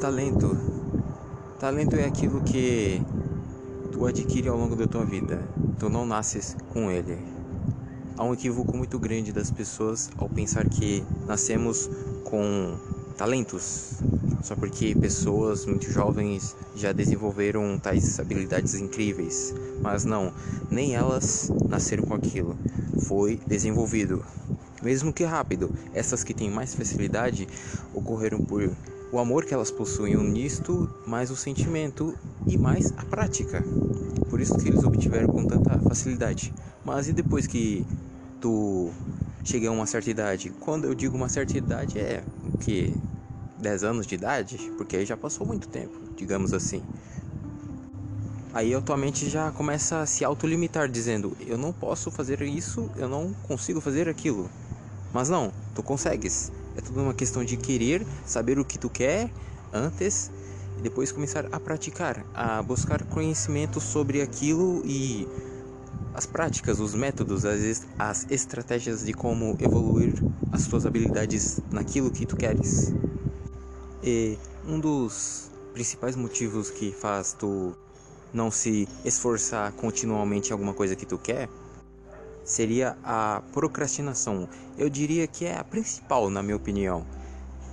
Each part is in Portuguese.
Talento. Talento é aquilo que tu adquire ao longo da tua vida. Tu não nasces com ele. Há um equívoco muito grande das pessoas ao pensar que nascemos com talentos, só porque pessoas muito jovens já desenvolveram tais habilidades incríveis. Mas não, nem elas nasceram com aquilo. Foi desenvolvido. Mesmo que rápido, essas que têm mais facilidade ocorreram por o amor que elas possuem nisto, mais o sentimento e mais a prática. Por isso que eles obtiveram com tanta facilidade. Mas e depois que tu chega a uma certa idade? Quando eu digo uma certa idade é o que 10 anos de idade, porque aí já passou muito tempo, digamos assim. Aí a tua mente já começa a se autolimitar, dizendo: Eu não posso fazer isso, eu não consigo fazer aquilo. Mas não, tu consegues. É tudo uma questão de querer, saber o que tu quer antes e depois começar a praticar, a buscar conhecimento sobre aquilo e as práticas, os métodos, as, as estratégias de como evoluir as tuas habilidades naquilo que tu queres. E um dos principais motivos que faz tu não se esforçar continuamente em alguma coisa que tu quer seria a procrastinação. Eu diria que é a principal, na minha opinião.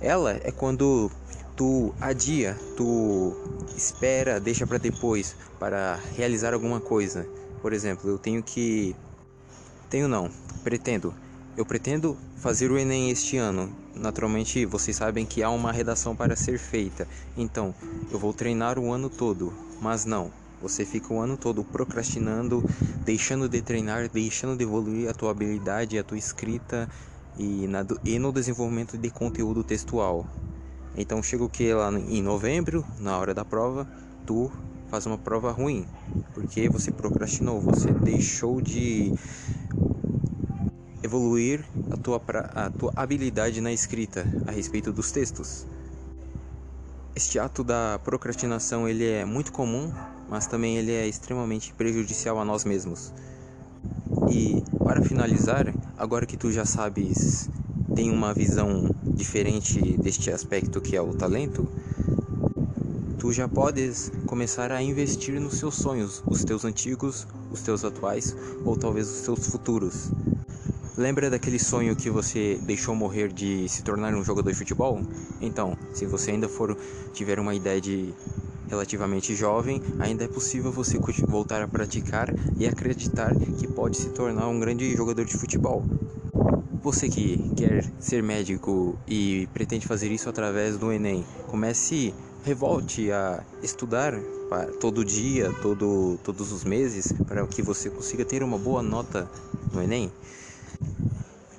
Ela é quando tu adia, tu espera, deixa para depois para realizar alguma coisa. Por exemplo, eu tenho que tenho não, pretendo. Eu pretendo fazer o ENEM este ano. Naturalmente, vocês sabem que há uma redação para ser feita. Então, eu vou treinar o ano todo, mas não. Você fica o ano todo procrastinando, deixando de treinar, deixando de evoluir a tua habilidade, a tua escrita e, na, e no desenvolvimento de conteúdo textual. Então chega o que lá em novembro, na hora da prova, tu faz uma prova ruim, porque você procrastinou, você deixou de evoluir a tua, a tua habilidade na escrita a respeito dos textos. Este ato da procrastinação ele é muito comum, mas também ele é extremamente prejudicial a nós mesmos. E para finalizar, agora que tu já sabes, tem uma visão diferente deste aspecto que é o talento, tu já podes começar a investir nos seus sonhos, os teus antigos, os teus atuais ou talvez os teus futuros. Lembra daquele sonho que você deixou morrer de se tornar um jogador de futebol? Então, se você ainda for tiver uma ideia de relativamente jovem, ainda é possível você voltar a praticar e acreditar que pode se tornar um grande jogador de futebol. Você que quer ser médico e pretende fazer isso através do Enem, comece, revolte a estudar todo dia, todo, todos os meses, para que você consiga ter uma boa nota no Enem.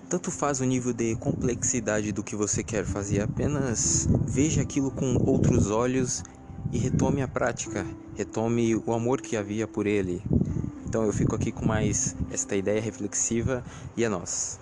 Tanto faz o nível de complexidade do que você quer fazer, apenas veja aquilo com outros olhos e retome a prática, retome o amor que havia por ele. Então eu fico aqui com mais esta ideia reflexiva e a nós.